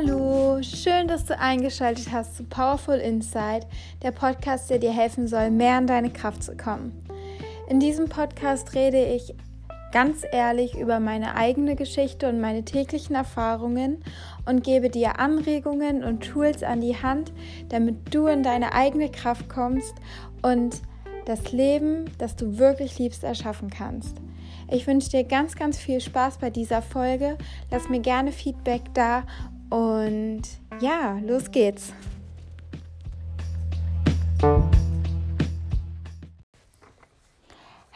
Hallo, schön, dass du eingeschaltet hast zu Powerful Insight, der Podcast, der dir helfen soll, mehr in deine Kraft zu kommen. In diesem Podcast rede ich ganz ehrlich über meine eigene Geschichte und meine täglichen Erfahrungen und gebe dir Anregungen und Tools an die Hand, damit du in deine eigene Kraft kommst und das Leben, das du wirklich liebst, erschaffen kannst. Ich wünsche dir ganz, ganz viel Spaß bei dieser Folge. Lass mir gerne Feedback da und ja, los geht's.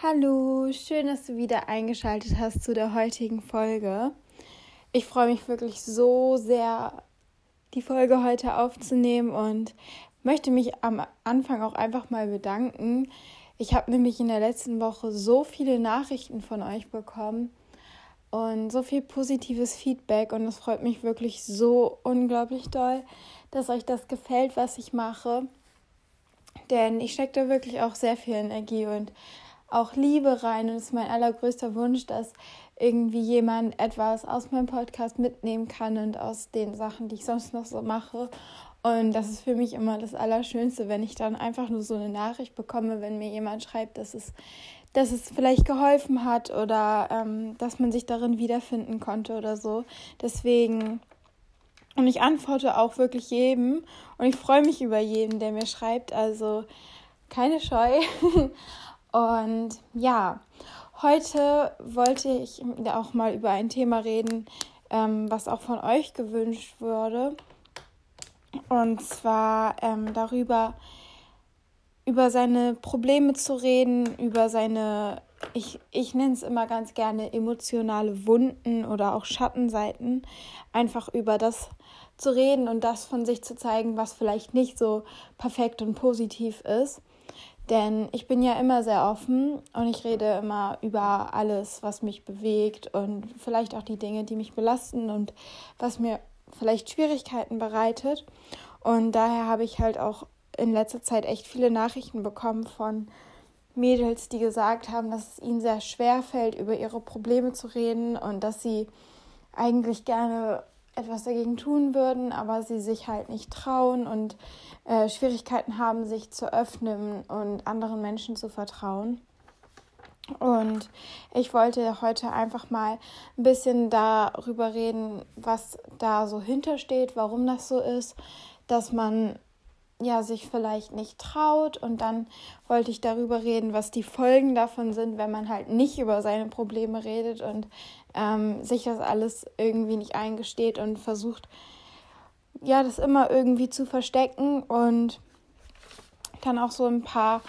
Hallo, schön, dass du wieder eingeschaltet hast zu der heutigen Folge. Ich freue mich wirklich so sehr, die Folge heute aufzunehmen und möchte mich am Anfang auch einfach mal bedanken. Ich habe nämlich in der letzten Woche so viele Nachrichten von euch bekommen und so viel positives Feedback und es freut mich wirklich so unglaublich doll, dass euch das gefällt, was ich mache. Denn ich stecke da wirklich auch sehr viel Energie und auch Liebe rein und es ist mein allergrößter Wunsch, dass irgendwie jemand etwas aus meinem Podcast mitnehmen kann und aus den Sachen, die ich sonst noch so mache. Und das ist für mich immer das Allerschönste, wenn ich dann einfach nur so eine Nachricht bekomme, wenn mir jemand schreibt, dass es dass es vielleicht geholfen hat oder ähm, dass man sich darin wiederfinden konnte oder so. Deswegen, und ich antworte auch wirklich jedem und ich freue mich über jeden, der mir schreibt. Also keine Scheu. und ja, heute wollte ich auch mal über ein Thema reden, ähm, was auch von euch gewünscht wurde. Und zwar ähm, darüber, über seine Probleme zu reden, über seine, ich, ich nenne es immer ganz gerne emotionale Wunden oder auch Schattenseiten, einfach über das zu reden und das von sich zu zeigen, was vielleicht nicht so perfekt und positiv ist. Denn ich bin ja immer sehr offen und ich rede immer über alles, was mich bewegt und vielleicht auch die Dinge, die mich belasten und was mir vielleicht Schwierigkeiten bereitet. Und daher habe ich halt auch in letzter Zeit echt viele Nachrichten bekommen von Mädels, die gesagt haben, dass es ihnen sehr schwer fällt, über ihre Probleme zu reden und dass sie eigentlich gerne etwas dagegen tun würden, aber sie sich halt nicht trauen und äh, Schwierigkeiten haben, sich zu öffnen und anderen Menschen zu vertrauen. Und ich wollte heute einfach mal ein bisschen darüber reden, was da so hintersteht, warum das so ist, dass man ja sich vielleicht nicht traut und dann wollte ich darüber reden, was die Folgen davon sind, wenn man halt nicht über seine Probleme redet und ähm, sich das alles irgendwie nicht eingesteht und versucht ja das immer irgendwie zu verstecken und dann auch so ein paar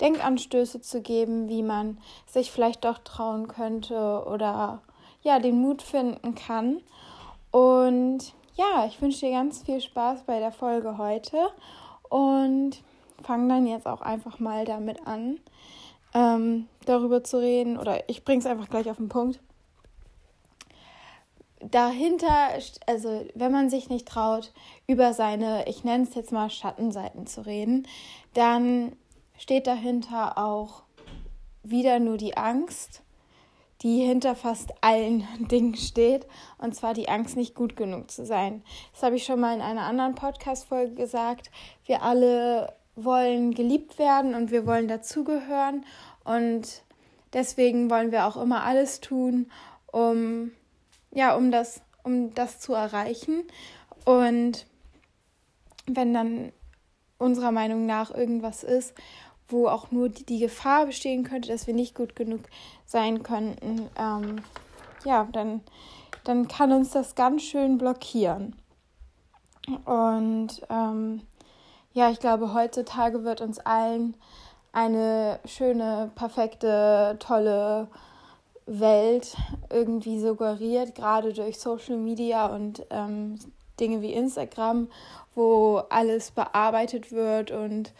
Denkanstöße zu geben, wie man sich vielleicht doch trauen könnte oder ja den Mut finden kann. Und ja, ich wünsche dir ganz viel Spaß bei der Folge heute und fange dann jetzt auch einfach mal damit an, ähm, darüber zu reden. Oder ich bringe es einfach gleich auf den Punkt. Dahinter, also wenn man sich nicht traut, über seine, ich nenne es jetzt mal Schattenseiten zu reden, dann steht dahinter auch wieder nur die Angst die hinter fast allen Dingen steht, und zwar die Angst, nicht gut genug zu sein. Das habe ich schon mal in einer anderen Podcast-Folge gesagt. Wir alle wollen geliebt werden und wir wollen dazugehören und deswegen wollen wir auch immer alles tun, um ja, um das, um das zu erreichen. Und wenn dann unserer Meinung nach irgendwas ist, wo auch nur die, die Gefahr bestehen könnte, dass wir nicht gut genug sein könnten, ähm, ja, dann, dann kann uns das ganz schön blockieren. Und ähm, ja, ich glaube, heutzutage wird uns allen eine schöne, perfekte, tolle Welt irgendwie suggeriert, gerade durch Social Media und ähm, Dinge wie Instagram, wo alles bearbeitet wird und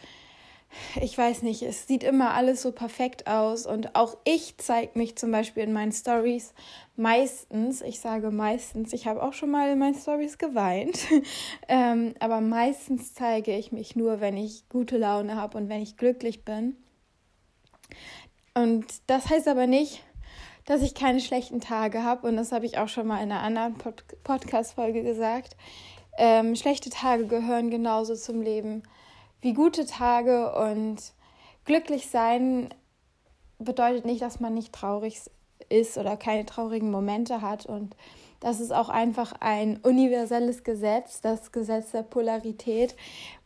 ich weiß nicht, es sieht immer alles so perfekt aus und auch ich zeige mich zum Beispiel in meinen Stories meistens, ich sage meistens, ich habe auch schon mal in meinen Stories geweint, ähm, aber meistens zeige ich mich nur, wenn ich gute Laune habe und wenn ich glücklich bin. Und das heißt aber nicht, dass ich keine schlechten Tage habe und das habe ich auch schon mal in einer anderen Pod Podcast-Folge gesagt. ähm, schlechte Tage gehören genauso zum Leben wie gute Tage und glücklich sein bedeutet nicht, dass man nicht traurig ist oder keine traurigen Momente hat und das ist auch einfach ein universelles Gesetz, das Gesetz der Polarität.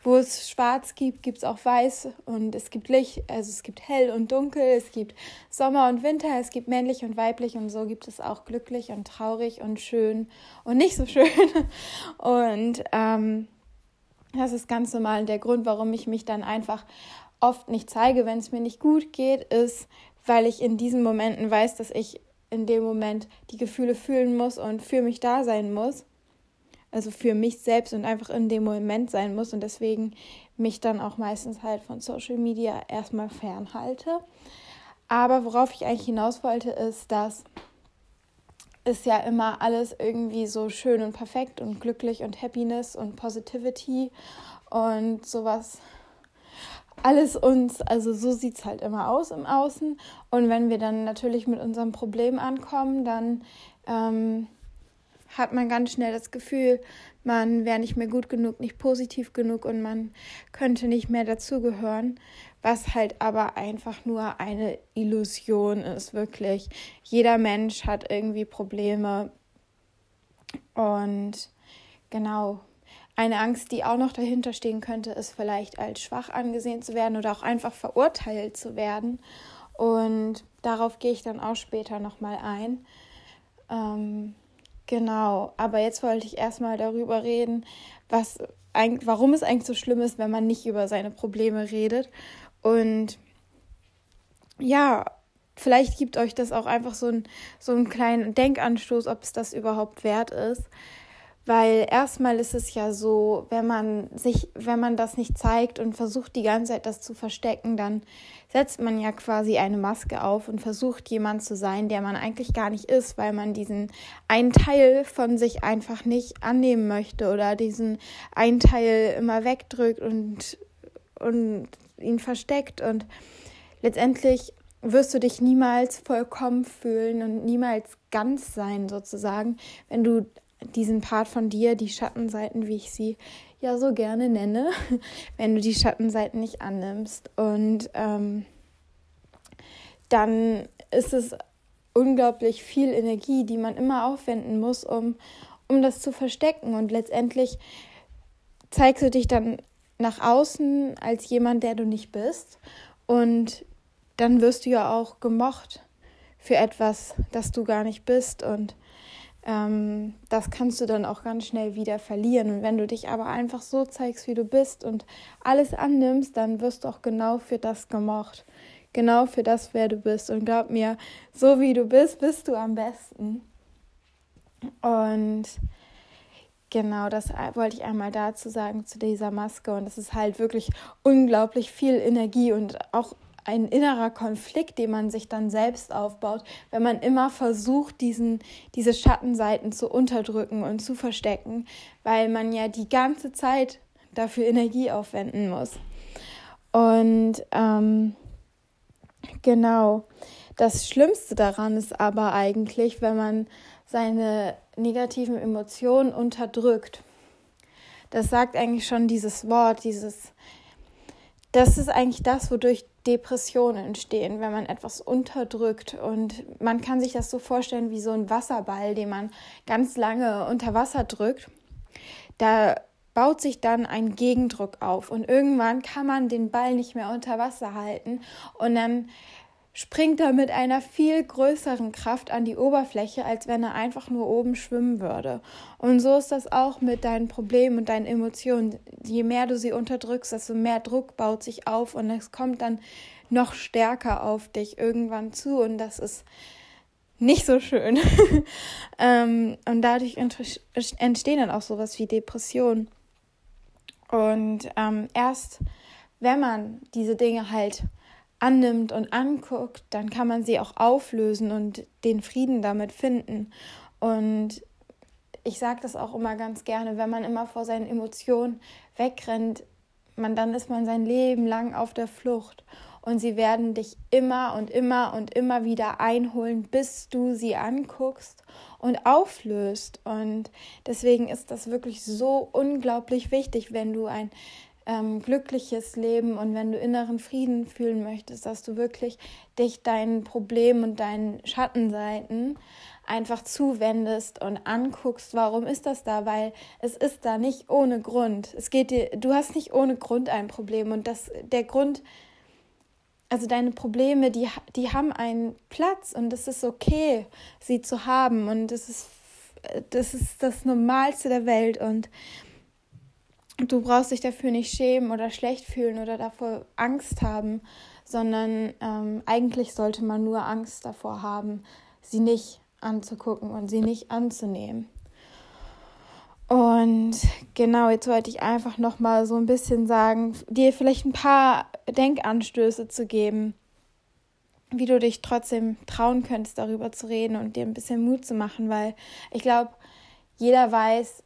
Wo es schwarz gibt, gibt es auch weiß und es gibt Licht, also es gibt hell und dunkel, es gibt Sommer und Winter, es gibt männlich und weiblich und so gibt es auch glücklich und traurig und schön und nicht so schön. Und ähm, das ist ganz normal. Der Grund, warum ich mich dann einfach oft nicht zeige, wenn es mir nicht gut geht, ist, weil ich in diesen Momenten weiß, dass ich in dem Moment die Gefühle fühlen muss und für mich da sein muss. Also für mich selbst und einfach in dem Moment sein muss und deswegen mich dann auch meistens halt von Social Media erstmal fernhalte. Aber worauf ich eigentlich hinaus wollte, ist, dass ist ja immer alles irgendwie so schön und perfekt und glücklich und Happiness und Positivity und sowas alles uns, also so sieht es halt immer aus im Außen. Und wenn wir dann natürlich mit unserem Problem ankommen, dann ähm, hat man ganz schnell das Gefühl, man wäre nicht mehr gut genug, nicht positiv genug und man könnte nicht mehr dazugehören, was halt aber einfach nur eine Illusion ist, wirklich. Jeder Mensch hat irgendwie Probleme und genau, eine Angst, die auch noch dahinter stehen könnte, ist vielleicht als schwach angesehen zu werden oder auch einfach verurteilt zu werden. Und darauf gehe ich dann auch später nochmal ein. Ähm, genau, aber jetzt wollte ich erstmal darüber reden, was, warum es eigentlich so schlimm ist, wenn man nicht über seine Probleme redet. Und ja, vielleicht gibt euch das auch einfach so, ein, so einen kleinen Denkanstoß, ob es das überhaupt wert ist. Weil erstmal ist es ja so, wenn man sich, wenn man das nicht zeigt und versucht die ganze Zeit das zu verstecken, dann setzt man ja quasi eine Maske auf und versucht jemand zu sein, der man eigentlich gar nicht ist, weil man diesen einen Teil von sich einfach nicht annehmen möchte oder diesen einen Teil immer wegdrückt und, und ihn versteckt. Und letztendlich wirst du dich niemals vollkommen fühlen und niemals ganz sein sozusagen, wenn du diesen Part von dir, die Schattenseiten, wie ich sie ja so gerne nenne, wenn du die Schattenseiten nicht annimmst. Und ähm, dann ist es unglaublich viel Energie, die man immer aufwenden muss, um, um das zu verstecken. Und letztendlich zeigst du dich dann nach außen als jemand, der du nicht bist. Und dann wirst du ja auch gemocht für etwas, das du gar nicht bist. Und ähm, das kannst du dann auch ganz schnell wieder verlieren. Und wenn du dich aber einfach so zeigst, wie du bist und alles annimmst, dann wirst du auch genau für das gemocht. Genau für das, wer du bist. Und glaub mir, so wie du bist, bist du am besten. Und genau, das wollte ich einmal dazu sagen, zu dieser Maske. Und das ist halt wirklich unglaublich viel Energie und auch ein innerer Konflikt, den man sich dann selbst aufbaut, wenn man immer versucht, diesen, diese Schattenseiten zu unterdrücken und zu verstecken, weil man ja die ganze Zeit dafür Energie aufwenden muss. Und ähm, genau, das Schlimmste daran ist aber eigentlich, wenn man seine negativen Emotionen unterdrückt. Das sagt eigentlich schon dieses Wort, dieses, das ist eigentlich das, wodurch Depressionen entstehen, wenn man etwas unterdrückt. Und man kann sich das so vorstellen wie so ein Wasserball, den man ganz lange unter Wasser drückt. Da baut sich dann ein Gegendruck auf und irgendwann kann man den Ball nicht mehr unter Wasser halten und dann springt er mit einer viel größeren Kraft an die Oberfläche, als wenn er einfach nur oben schwimmen würde. Und so ist das auch mit deinen Problemen und deinen Emotionen. Je mehr du sie unterdrückst, desto mehr Druck baut sich auf und es kommt dann noch stärker auf dich irgendwann zu und das ist nicht so schön. ähm, und dadurch entstehen dann auch sowas wie Depressionen. Und ähm, erst wenn man diese Dinge halt annimmt und anguckt, dann kann man sie auch auflösen und den Frieden damit finden. Und ich sage das auch immer ganz gerne, wenn man immer vor seinen Emotionen wegrennt, man, dann ist man sein Leben lang auf der Flucht. und sie werden dich immer und immer und immer wieder einholen, bis du sie anguckst und auflöst. Und deswegen ist das wirklich so unglaublich wichtig, wenn du ein ähm, glückliches Leben und wenn du inneren Frieden fühlen möchtest, dass du wirklich dich deinen Problemen und deinen Schattenseiten einfach zuwendest und anguckst, warum ist das da? Weil es ist da nicht ohne Grund. Es geht dir, du hast nicht ohne Grund ein Problem und das der Grund, also deine Probleme, die, die haben einen Platz und es ist okay, sie zu haben und das ist das ist das Normalste der Welt und du brauchst dich dafür nicht schämen oder schlecht fühlen oder davor Angst haben, sondern ähm, eigentlich sollte man nur Angst davor haben, sie nicht anzugucken und sie nicht anzunehmen. Und genau, jetzt wollte ich einfach noch mal so ein bisschen sagen, dir vielleicht ein paar Denkanstöße zu geben, wie du dich trotzdem trauen könntest, darüber zu reden und dir ein bisschen Mut zu machen, weil ich glaube, jeder weiß,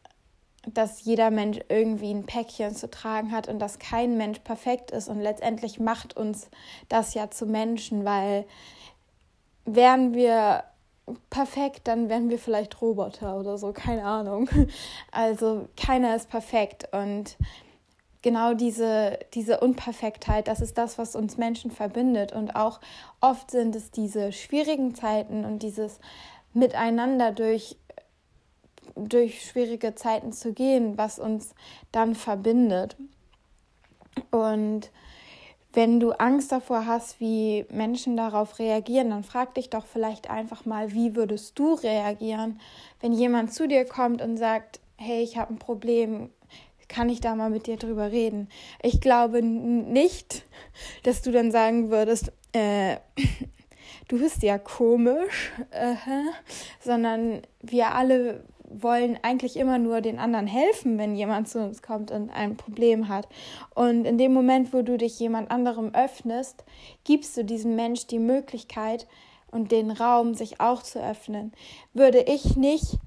dass jeder Mensch irgendwie ein Päckchen zu tragen hat und dass kein Mensch perfekt ist und letztendlich macht uns das ja zu Menschen, weil wären wir perfekt, dann wären wir vielleicht Roboter oder so, keine Ahnung. Also keiner ist perfekt und genau diese, diese Unperfektheit, das ist das, was uns Menschen verbindet. Und auch oft sind es diese schwierigen Zeiten und dieses Miteinander durch, durch schwierige Zeiten zu gehen, was uns dann verbindet. Und wenn du Angst davor hast, wie Menschen darauf reagieren, dann frag dich doch vielleicht einfach mal, wie würdest du reagieren, wenn jemand zu dir kommt und sagt, hey, ich habe ein Problem, kann ich da mal mit dir drüber reden? Ich glaube nicht, dass du dann sagen würdest, äh, du bist ja komisch, äh, sondern wir alle wollen eigentlich immer nur den anderen helfen, wenn jemand zu uns kommt und ein Problem hat. Und in dem Moment, wo du dich jemand anderem öffnest, gibst du diesem Mensch die Möglichkeit und den Raum, sich auch zu öffnen. Würde ich nicht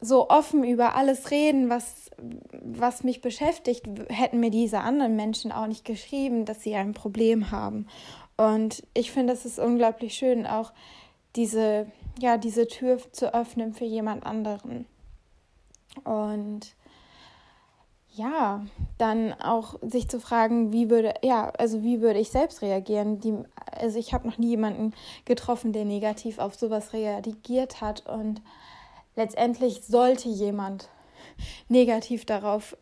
so offen über alles reden, was, was mich beschäftigt, hätten mir diese anderen Menschen auch nicht geschrieben, dass sie ein Problem haben. Und ich finde, es ist unglaublich schön, auch diese ja, diese Tür zu öffnen für jemand anderen. Und ja, dann auch sich zu fragen, wie würde, ja, also wie würde ich selbst reagieren? Die, also ich habe noch nie jemanden getroffen, der negativ auf sowas reagiert hat. Und letztendlich sollte jemand negativ darauf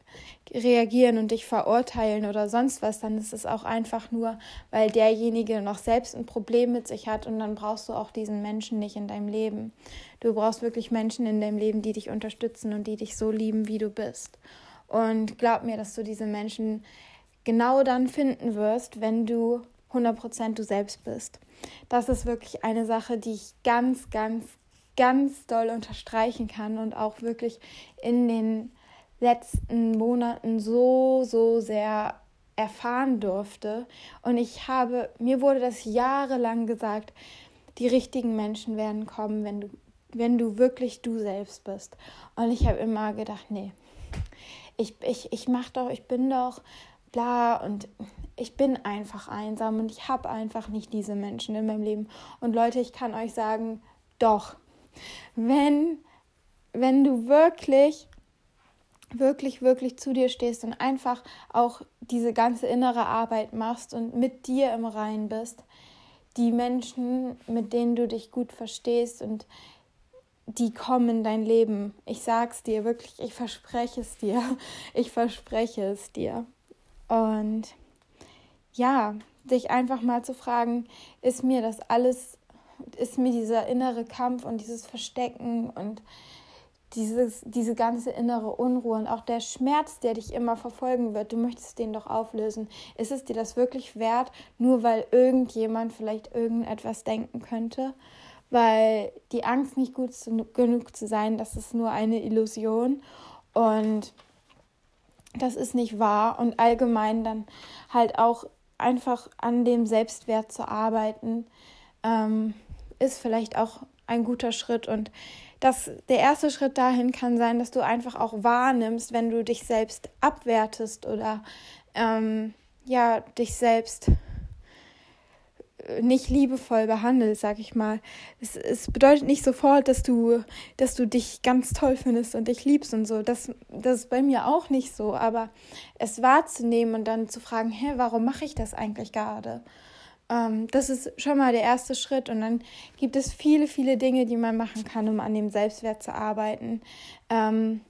reagieren und dich verurteilen oder sonst was, dann ist es auch einfach nur, weil derjenige noch selbst ein Problem mit sich hat und dann brauchst du auch diesen Menschen nicht in deinem Leben. Du brauchst wirklich Menschen in deinem Leben, die dich unterstützen und die dich so lieben, wie du bist. Und glaub mir, dass du diese Menschen genau dann finden wirst, wenn du 100% du selbst bist. Das ist wirklich eine Sache, die ich ganz, ganz, ganz doll unterstreichen kann und auch wirklich in den letzten Monaten so, so sehr erfahren durfte. Und ich habe, mir wurde das jahrelang gesagt, die richtigen Menschen werden kommen, wenn du, wenn du wirklich du selbst bist. Und ich habe immer gedacht, nee, ich, ich, ich mach doch, ich bin doch bla und ich bin einfach einsam und ich habe einfach nicht diese Menschen in meinem Leben. Und Leute, ich kann euch sagen, doch, wenn, wenn du wirklich, wirklich, wirklich zu dir stehst und einfach auch diese ganze innere Arbeit machst und mit dir im Rein bist, die Menschen, mit denen du dich gut verstehst und die kommen in dein Leben. Ich sag's dir wirklich, ich verspreche es dir. Ich verspreche es dir. Und ja, dich einfach mal zu fragen, ist mir das alles ist mir dieser innere Kampf und dieses Verstecken und dieses, diese ganze innere Unruhe und auch der Schmerz, der dich immer verfolgen wird, du möchtest den doch auflösen. Ist es dir das wirklich wert, nur weil irgendjemand vielleicht irgendetwas denken könnte? Weil die Angst nicht gut zu, genug zu sein, das ist nur eine Illusion und das ist nicht wahr und allgemein dann halt auch einfach an dem Selbstwert zu arbeiten. Ähm, ist vielleicht auch ein guter Schritt und das, der erste Schritt dahin kann sein, dass du einfach auch wahrnimmst, wenn du dich selbst abwertest oder ähm, ja, dich selbst nicht liebevoll behandelst, sag ich mal. Es, es bedeutet nicht sofort, dass du, dass du dich ganz toll findest und dich liebst und so. Das, das ist bei mir auch nicht so. Aber es wahrzunehmen und dann zu fragen, hä, warum mache ich das eigentlich gerade? Ähm, das ist schon mal der erste Schritt. Und dann gibt es viele, viele Dinge, die man machen kann, um an dem Selbstwert zu arbeiten. Ähm,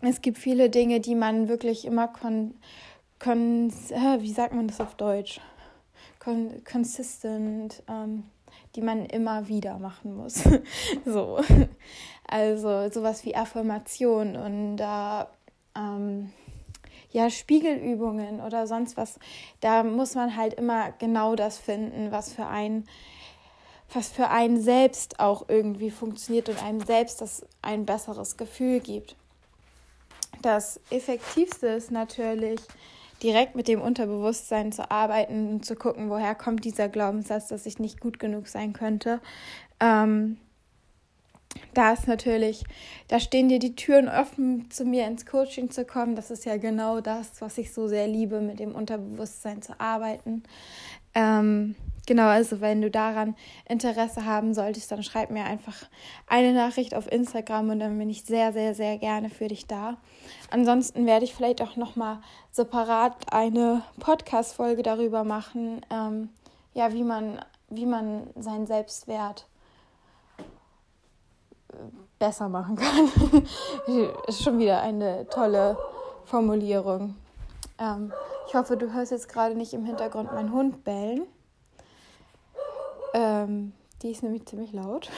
es gibt viele Dinge, die man wirklich immer kon, kon äh, wie sagt man das auf Deutsch? Con consistent, ähm, die man immer wieder machen muss. so. Also sowas wie Affirmation und äh, ähm, ja, Spiegelübungen oder sonst was. Da muss man halt immer genau das finden, was für einen was für einen selbst auch irgendwie funktioniert und einem selbst das ein besseres Gefühl gibt. Das Effektivste ist natürlich, direkt mit dem Unterbewusstsein zu arbeiten und zu gucken, woher kommt dieser Glaubenssatz, dass ich nicht gut genug sein könnte. Ähm, da ist natürlich, da stehen dir die Türen offen, zu mir ins Coaching zu kommen. Das ist ja genau das, was ich so sehr liebe, mit dem Unterbewusstsein zu arbeiten. Ähm, genau, also wenn du daran Interesse haben solltest, dann schreib mir einfach eine Nachricht auf Instagram und dann bin ich sehr, sehr, sehr gerne für dich da. Ansonsten werde ich vielleicht auch nochmal separat eine Podcast-Folge darüber machen, ähm, ja, wie man, wie man seinen Selbstwert besser machen kann. ist schon wieder eine tolle Formulierung. Ähm, ich hoffe, du hörst jetzt gerade nicht im Hintergrund meinen Hund bellen. Ähm, die ist nämlich ziemlich laut.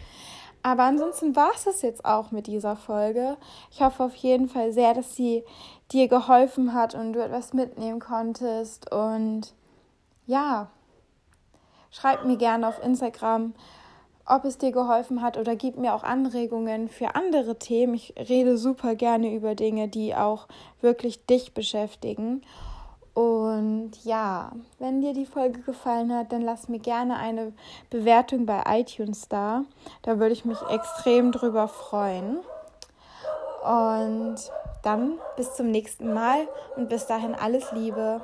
Aber ansonsten war es das jetzt auch mit dieser Folge. Ich hoffe auf jeden Fall sehr, dass sie dir geholfen hat und du etwas mitnehmen konntest. Und ja, schreib mir gerne auf Instagram, ob es dir geholfen hat oder gib mir auch Anregungen für andere Themen. Ich rede super gerne über Dinge, die auch wirklich dich beschäftigen. Und ja, wenn dir die Folge gefallen hat, dann lass mir gerne eine Bewertung bei iTunes da. Da würde ich mich extrem drüber freuen. Und dann bis zum nächsten Mal und bis dahin alles Liebe.